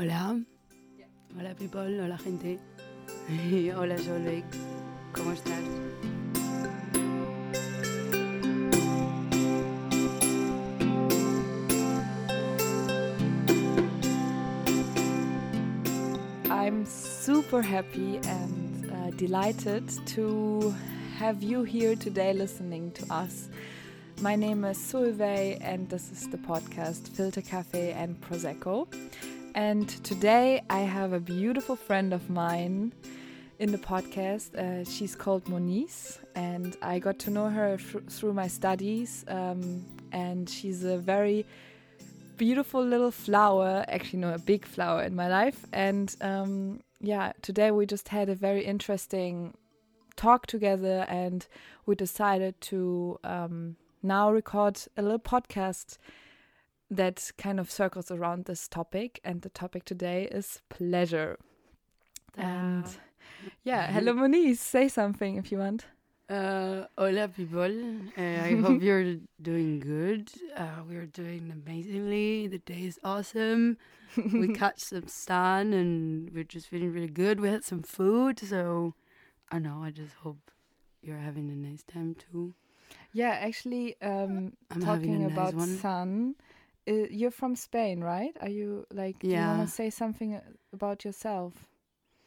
Hola. Hola people, hola gente. hola Solveig. ¿Cómo estás? I'm super happy and uh, delighted to have you here today listening to us. My name is Solveig, and this is the podcast Filter Cafe and Prosecco. And today I have a beautiful friend of mine in the podcast. Uh, she's called Moniz, and I got to know her through my studies. Um, and she's a very beautiful little flower, actually, no, a big flower in my life. And um, yeah, today we just had a very interesting talk together, and we decided to um, now record a little podcast that kind of circles around this topic. And the topic today is pleasure. And Ah. yeah, hello, Moniz. Say something if you want. Uh, hola people. Uh, I hope you're doing good. Uh, we're doing amazingly. The day is awesome. we caught some sun and we're just feeling really good. We had some food, so I know. I just hope you're having a nice time too. Yeah, actually, um, I'm talking nice about one. sun. Uh, you're from Spain, right? Are you like? Do you Yeah. want to say something uh, about yourself?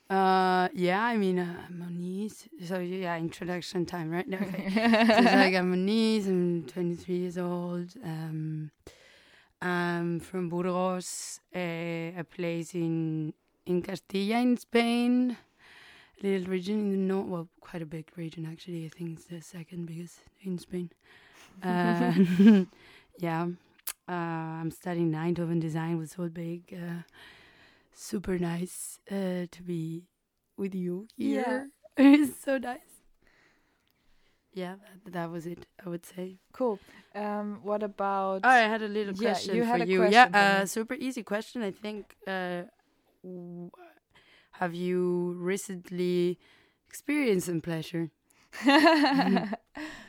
Uh, yeah, I mean, uh, Moniz. So yeah, introduction time, right? Okay. so it's like I'm Moniz. I'm 23 years old. Um, I'm from Burgos, uh, a place in in Castilla in Spain. A little region in the north. Well, quite a big region actually. I think it's the second biggest in Spain. Uh, yeah. Uh, I'm studying Eindhoven design with Solveig. Uh, super nice uh, to be with you here. Yeah. it's so nice. Yeah, that, that was it. I would say. Cool. Um, what about? Oh, I had a little Yeah, question you for had a you. question yeah, uh, super easy question. I think. Uh, w- have you recently experienced some pleasure? Pleasure.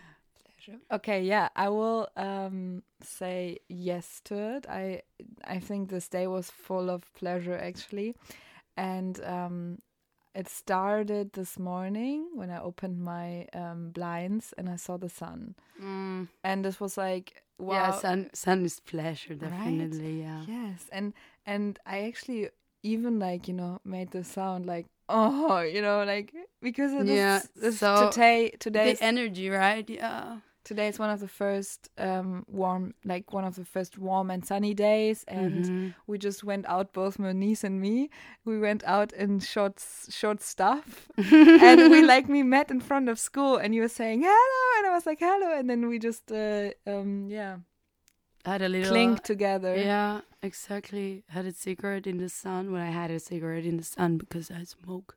Okay, yeah, I will um say yes to it. I I think this day was full of pleasure actually. And um it started this morning when I opened my um blinds and I saw the sun. Mm, And this was like wow. Yeah, sun sun is pleasure Right? definitely. Yeah. Yes, and and I actually even like you know made the sound like oh you know like because it Yeah, is this so today today The energy, right? Yeah. Today is one of the first um warm like one of the first warm and sunny days and Mhm. we just went out both Moniz and me we went out in short short stuff and we like we met in front of school and you were saying hello and I was like hello and then we just uh, um yeah had a little clinked together Yeah, exactly. Had a cigarette in the sun. When I had a cigarette in the sun because I smoke.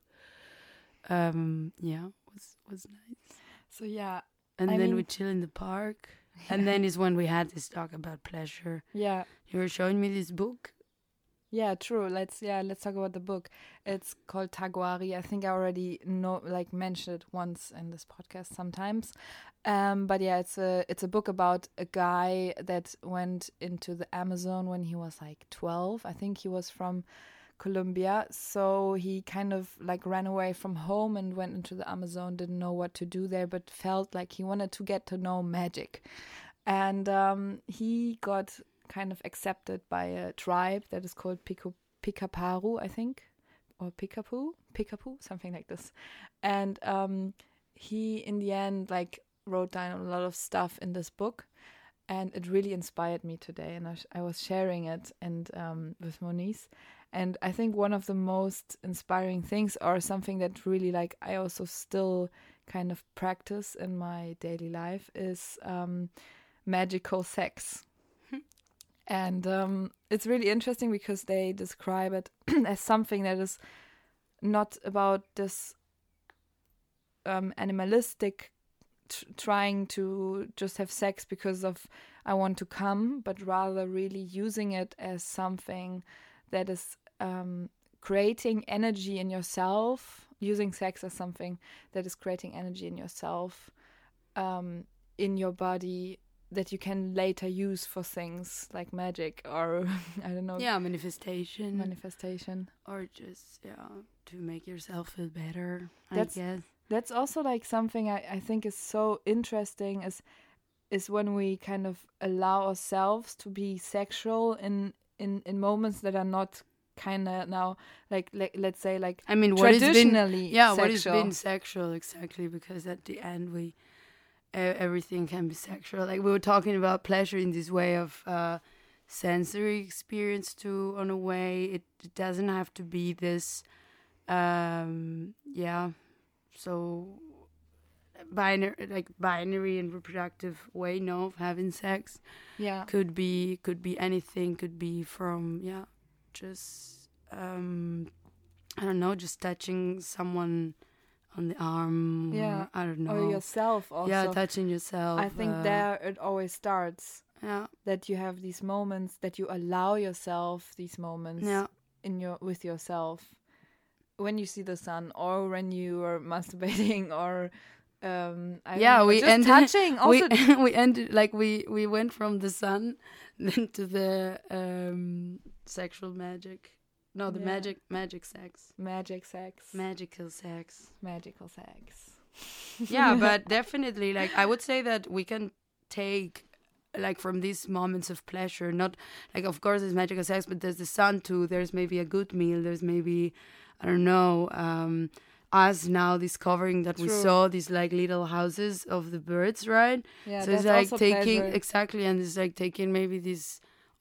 Um, yeah, was was nice. so yeah And I then we chill in the park. And then is when we had this talk about pleasure. yeah You were showing me this book. Yeah, true. Let's yeah, let's talk about the book. It's called Taguari. I think I already know like mentioned it once in this podcast sometimes. Um, but yeah, it's a it's a book about a guy that went into the Amazon when he was like 12. I think he was from Colombia. So he kind of like ran away from home and went into the Amazon, didn't know what to do there, but felt like he wanted to get to know magic. And um, he got kind of accepted by a tribe that is called Pico, Picaparu, I think, or Picapu, Picapu, something like this. And um, he, in the end, like wrote down a lot of stuff in this book, and it really inspired me today. And I, I was sharing it and um, with Moniz, and I think one of the most inspiring things, or something that really like I also still kind of practice in my daily life, is um, magical sex. And um, it's really interesting because they describe it as something that is not about this um, animalistic trying to just have sex because of I want to come, but rather really using it as something that is um, creating energy in yourself, using sex as something that is creating energy in yourself, um, in your body that you can later use for things like magic or I don't know yeah manifestation. manifestation. Or just yeah to make yourself feel better That's- I guess. that's also like something I, I think is so interesting is is when we kind of allow ourselves to be sexual in in in moments that are not kind of now like, like let's say like I mean what has been yeah sexual. what has been sexual exactly because at the end we everything can be sexual. Like we were talking about pleasure in this way of uh sensory experience too on a way. It, it doesn't have to be this um yeah. So binary like binary and reproductive way no of having sex. Yeah. Could be could be anything could be from yeah just um i don't know just touching someone on the arm or, Yeah. i don't know. or yourself also. Yeah touching yourself I think uh, there it always starts yeah. that you have these moments that you allow yourself these moments yeah. in your with yourself. When you see the sun or when you are masturbating or um I Yeah, we just ended- touching also we we ended like we we went from the sun then to the um sexual magic. No the Yeah. magic magic sex. Magic sex. Magical sex. Magical sex. Yeah but definitely like i would say that we can take like from these moments of pleasure not like of course there's magical sex but there's the sun too there's maybe a good meal there's maybe i don't know um us now discovering that we saw these like little houses of the birds right yeah so it's like taking pleasure. exactly and it's like taking maybe these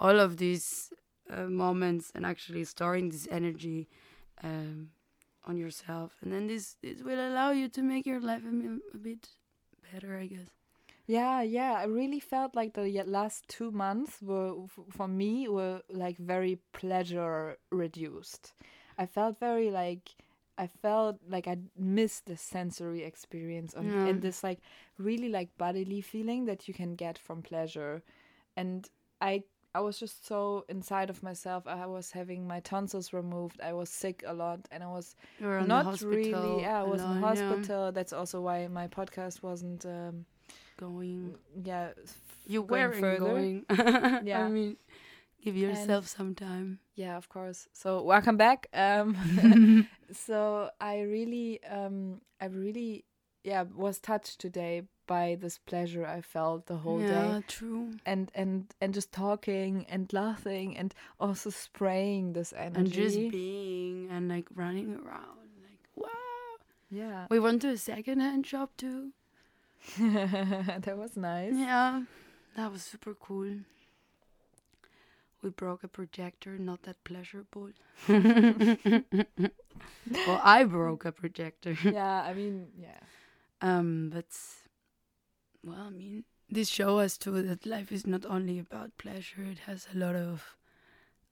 all of these uh, moments and actually storing this energy um, on yourself and then this this will allow you to make your life a, a bit better i guess Yeah, yeah. I really felt like the last two months were, f- for me, were like very pleasure reduced. I felt very like, I felt like I missed the sensory experience and, Yeah. and this like really like bodily feeling that you can get from pleasure. And I, I was just so inside of myself. I was having my tonsils removed. I was sick a lot, and I was in not really. Yeah, I was in alone, yeah, hospital. That's also why my podcast wasn't. Um, going yeah you were further. going Yeah. i mean give yourself some time yeah of course. So welcome back. Um so i really um i really yeah was touched today by this pleasure i felt the whole yeah day true. And and and just talking and laughing and also spraying this energy and just being and like running around like wow. Yeah. We went to a second-hand shop too. That was nice. Yeah, that was super cool. We broke a projector, not that pleasurable. well, I broke a projector. yeah i mean yeah Um, but well, I mean, this show us too that life is not only about pleasure; it has a lot of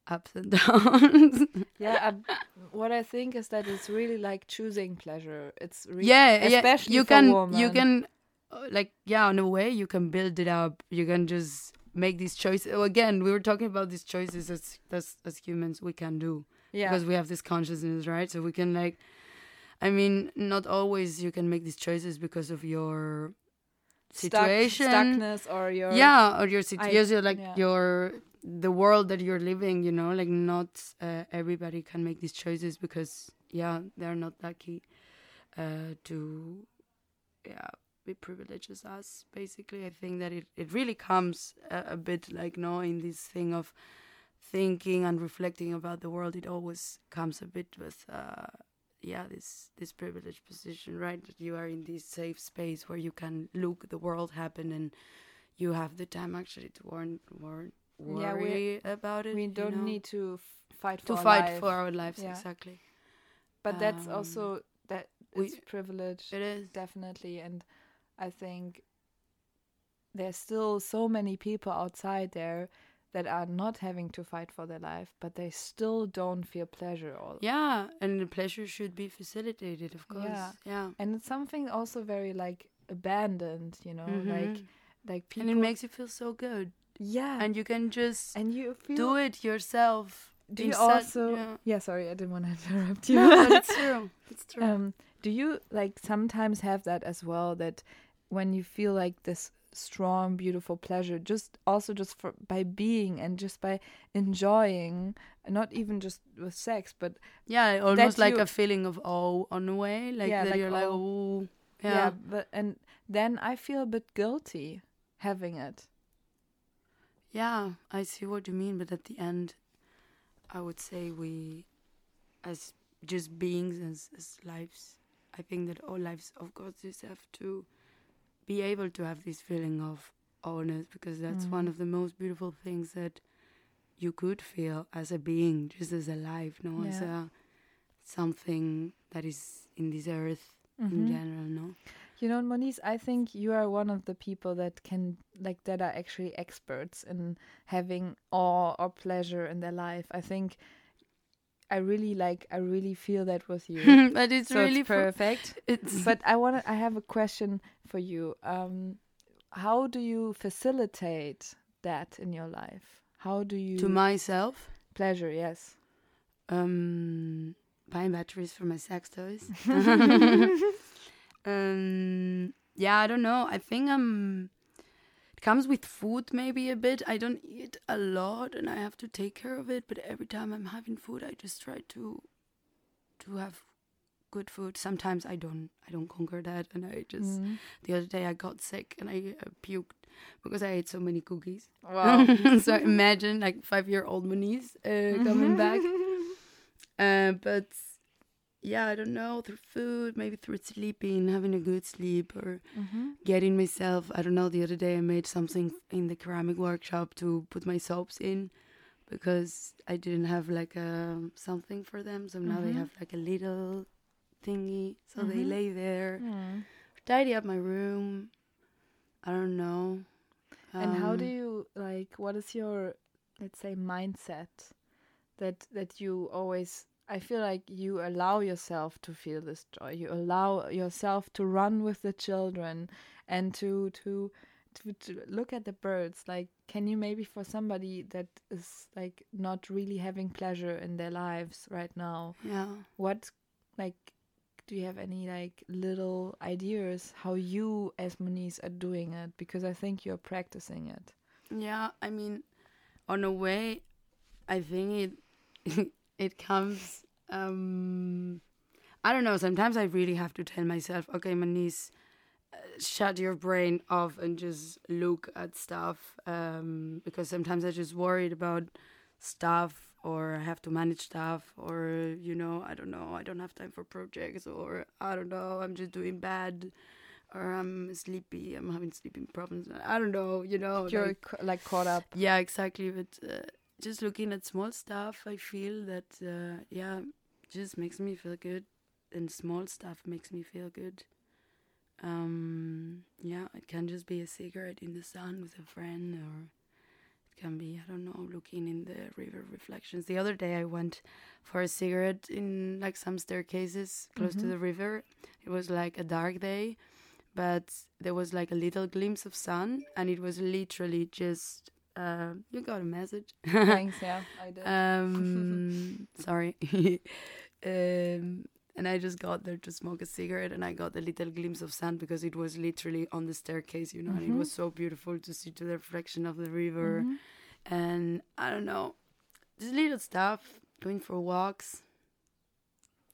ups and downs. yeah I, what i think is that it's really like choosing pleasure it's really yeah, especially yeah. You can, you can, uh, like, yeah, in a way, you can build it up. You can just make these choices. Again, we were talking about these choices as as as humans we can do. yeah because we have this consciousness, right? So we can like, I mean, not always you can make these choices because of your Stuck- situation, stuckness or your yeah, or your situation, like yeah. your the world that you're living. You know, like not uh, everybody can make these choices because yeah, they're not lucky uh, to yeah be privileged as us. Basically, I think that it it really comes a, a bit like knowing this thing of thinking and reflecting about the world it always comes a bit with uh yeah this this privileged position right that you are in this safe space where you can look the world happen and you have the time actually to warn, warn Yeah, we- worry about it we don't know? need to f- fight for to our fight life. for our lives Yeah. exactly but that's um, also that we- it's privilege it is definitely and i think there's still so many people outside there that are not having to fight for their life but they still don't feel pleasure all. Yeah and the pleasure should be facilitated of course. Yeah. yeah and it's something also very like abandoned you know Mhm. like like people and it makes you feel so good. Yeah. And you can just and you feel do it yourself do you also yeah. yeah sorry i didn't want to interrupt you. no, but it's true. It's true. Um, do you like sometimes have that as well that when you feel like this strong, beautiful pleasure. Just also just for by being and just by enjoying, not even just with sex, but yeah, almost like you- a feeling of awe on a way, like Yeah, that like you're like, oh, yeah. yeah, but and then I feel a bit guilty having it. yeah, I see what you mean, but at the end, I would say we, as just beings, as as lives, I think that all lives, of course, just have to be able to have this feeling of awness because that's one Mm. of the most beautiful things that you could feel as a being, just as a life, no, as a something that is in this earth in Mhm. general, no. You know, Moniz, I think you are one of the people that can, like, that are actually experts in having awe or pleasure in their life. I think I really like, I really feel that with you. but it's so really it's perfect. It's but I want to, I have a question for you. Um, how do you facilitate that in your life? How do you to myself. pleasure? Yes. Um, buying batteries for my sex toys. um, yeah, I don't know. I think um, it comes with food maybe a bit. I don't eat a lot, and I have to take care of it. But every time I'm having food, I just try to to have good food. Sometimes I don't. I don't conquer that, and I just. Mm. The other day I got sick and I uh, puked because I ate so many cookies. Wow. so imagine like five year old Moniz uh, coming back. Uh, but yeah, I don't know, through food, maybe through sleeping, having a good sleep, or Mhm. getting myself. I don't know. The other day I made something in the ceramic workshop to put my soaps in because I didn't have like a something for them. So now they Mhm. have like a little thingy, so they Mhm. lay there. Mm. Tidy up my room. I don't know. And how do Um, you like? What is your, let's say, mindset that that you always? I feel like you allow yourself to feel this joy. You allow yourself to run with the children and to to to, to look at the birds. Like, can you maybe for somebody that is like not really having pleasure in their lives right now? Yeah. What like? Do you have any like little ideas how you as Moniz are doing it? Because I think you're practicing it. Yeah, I mean, on a way, I think it it comes. Um, I don't know. Sometimes I really have to tell myself, okay, Moniz, uh, shut your brain off and just look at stuff. Um, because sometimes I just worried about stuff or I have to manage stuff or you know I don't know I don't have time for projects or I don't know I'm just doing bad or I'm sleepy I'm having sleeping problems I don't know you know You're like- like caught up. yeah, exactly. But uh, just looking at small stuff, I feel that uh, yeah, just makes me feel good, and small stuff makes me feel good. Um, yeah, it can just be a cigarette in the sun with a friend, or it can be I don't know, looking in the river reflections. The other day, I went for a cigarette in like some staircases close to Mhm. the river. It was like a dark day, but there was like a little glimpse of sun, and it was literally just. Uh, you got a message. Thanks, yeah, I did. um, sorry. um, and I just got there to smoke a cigarette, and I got a little glimpse of sand because it was literally on the staircase, you know, and it Mhm. was so beautiful to see to the reflection of the river. Mhm. And I don't know, just little stuff, going for walks,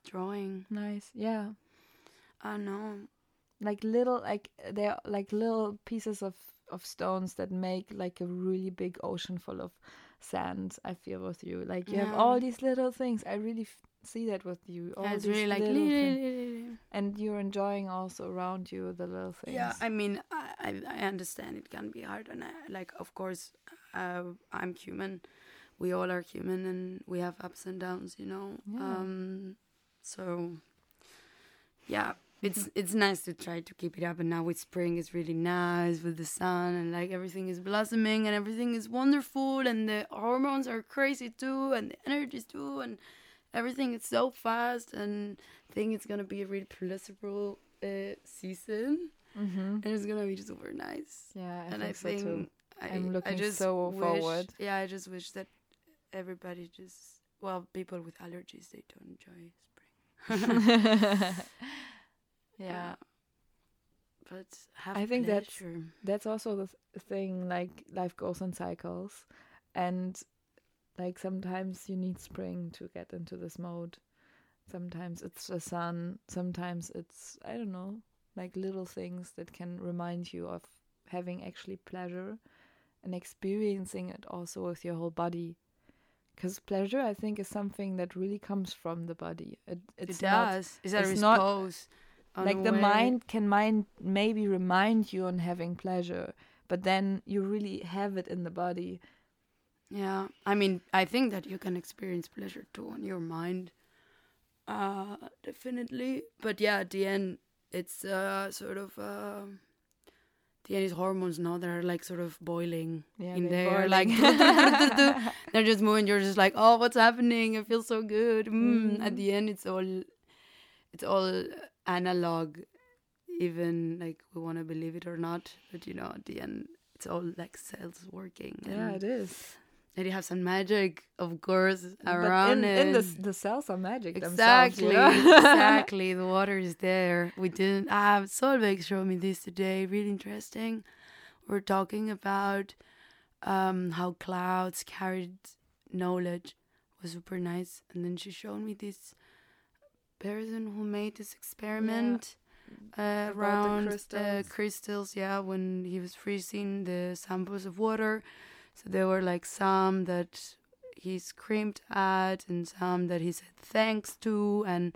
drawing. Nice, yeah. I don't know. Like little, like they're like little pieces of of stones that make like a really big ocean full of sand. I feel with you, like you have all these little things. I really f- see that with you. All Yeah, it's really like, little thing- little- and you're enjoying also around you the little things. Yeah, I mean, I, I I understand it can be hard, and I, like, of course, uh, I'm human. We all are human, and we have ups and downs, you know. Yeah. Um, so yeah, it's it's nice to try to keep it up. And now with spring, it's really nice with the sun, and like everything is blossoming, and everything is wonderful, and the hormones are crazy too, and the energies too, and everything is so fast. And I think it's gonna be a really pleasurable uh, season mm-hmm. and it's gonna be just super nice. yeah, I and think, I so think too. I, I'm I looking just so wish, forward. Yeah, I just wish that everybody just well, people with allergies they don't enjoy spring. yeah. but have I think that's- pleasure. that's also the th- thing like life goes in cycles and like sometimes you need spring to get into this mode sometimes it's the sun sometimes it's i don't know like little things that can remind you of having actually pleasure and experiencing it also with your whole body because pleasure i think is something that really comes from the body it, it's it not does. Is that a it's not- response? Like the unaware? mind can mind maybe remind you on having pleasure but then you really have it in the body Yeah, I mean, I think that you can experience pleasure too on your mind. Uh, definitely. But yeah, at the end, it's uh sort of uh, the end is hormones now they're like sort of boiling yeah in there, like they're just moving. You're just like, oh, what's happening? I feel so good. Mm. At Mm. the end, it's all, it's all analog. Even like we want to believe it or not, but you know, at the end, it's all like cells working. yeah it is and you have some magic, of course, but around in, it. in the the cells are magic exactly, themselves, you know? exactly. The water is there. We didn't. Ah, Solveig showed me this today. Really interesting. We're talking about um, how clouds carried knowledge. was super nice. And then she showed me this person who made this experiment. Uh, About the around crystals. crystals, yeah, when he was freezing the samples of water, so there were like some that he screamed at and some that he said thanks to, and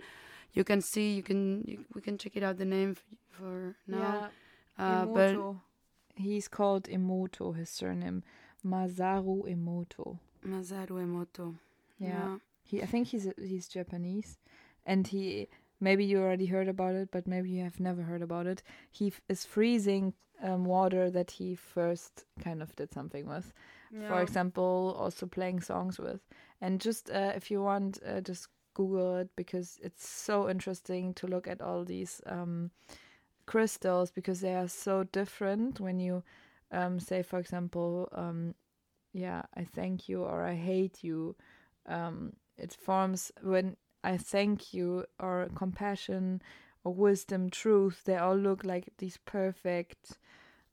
you can see, you can, you, we can check it out the name f- for now. Yeah, uh, but He's called Emoto, his surname. Masaru Emoto. Masaru Emoto. Yeah. He I think he's he's Japanese and he maybe you already heard about it, but maybe you have never heard about it. He f- is freezing um, water that he first kind of did something with. For example, also playing songs with. And just uh, if you want, uh, just Google it because it's so interesting to look at all these um, crystals because they are so different when you um, say, for example, um, yeah, I thank you or I hate you. Um, it forms when I thank you or compassion or wisdom, truth. They all look like these perfect,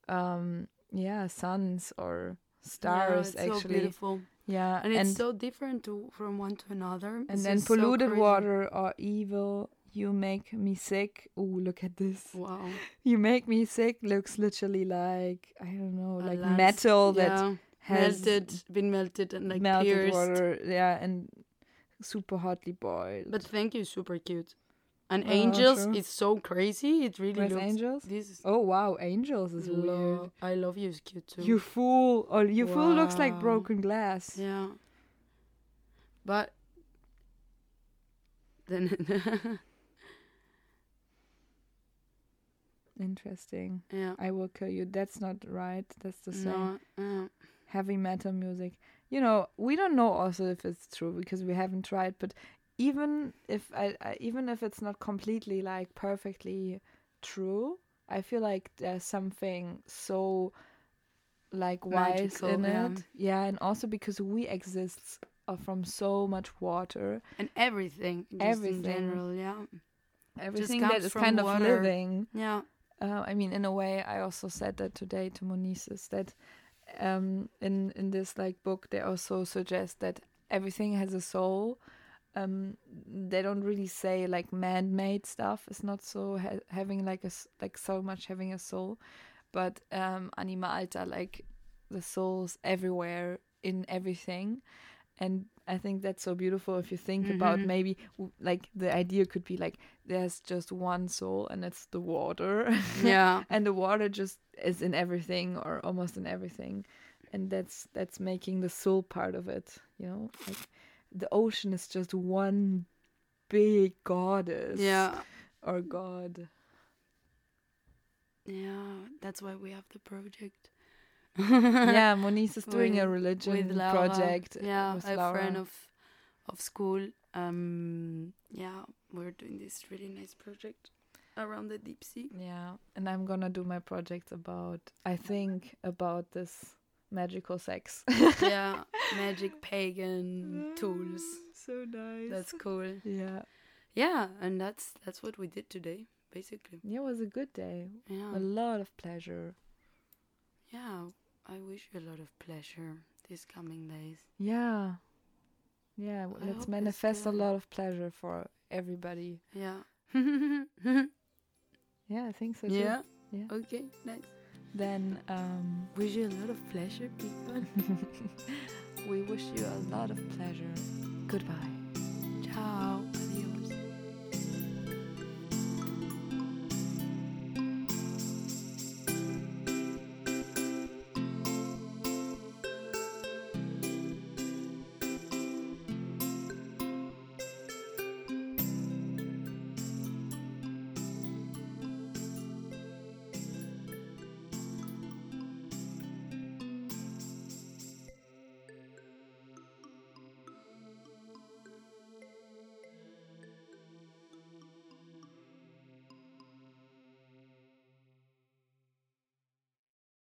um, yeah, suns or stars yeah, it's So actually. beautiful. yeah, And it's so different to from one to another. and It's then just so polluted water or evil. You make me sick. Oh, look at this. Wow. You make me sick looks literally like I don't know, like metal that has melted, been melted and like melted pierced. water. Yeah, and super hotly boiled. But thank you, super cute. And Oh, angels, true. it's so crazy. It really With looks. angels? This is Oh wow, angels is weird. I love you is cute too. You fool! Oh, you fool looks like broken glass. Yeah. But then Interesting. yeah. I will kill you. That's not right. That's the same. No, uh, Heavy metal music. You know, we don't know also if it's true because we haven't tried. But even if I, I even if it's not completely like perfectly true, I feel like there's something so like wise Magical, in yeah. it. Yeah, and also because we exist uh, from so much water, and everything. Everything. in general, yeah. everything that is comes is from kind of living. Yeah. uh, I mean, in a way, I also said that today to Monises that um, in in this like book they also suggest that everything has a soul. Um, they don't really say like man-made stuff. Is not so ha- having like a like so much having a soul, but um, anima alta like the souls everywhere in everything, and I think that's so beautiful if you think about Mhm. maybe like the idea could be like there's just one soul and it's the water Yeah. and the water just is in everything or almost in everything and that's that's making the soul part of it you know like the ocean is just one big goddess yeah. or god Yeah. That's why we have the project. yeah moniz is doing a religion with Laura. project uh, Yeah, with a Laura. friend of of school. Um, yeah, we're doing this really nice project around the deep sea. yeah and i'm gonna do my project about i think about this magical sex yeah, magic pagan tools. so nice That's cool. yeah Yeah, and that's that's what we did today. basically. Yeah, it was a good day. Yeah. A lot of pleasure. Yeah. I wish you a lot of pleasure these coming days. Yeah. Yeah, I let's manifest a lot of pleasure for everybody. Yeah. Yeah, I think so too. yeah. Yeah. Okay. Nice. Then um, Wish you a lot of pleasure, people. we wish you a lot of pleasure. Goodbye.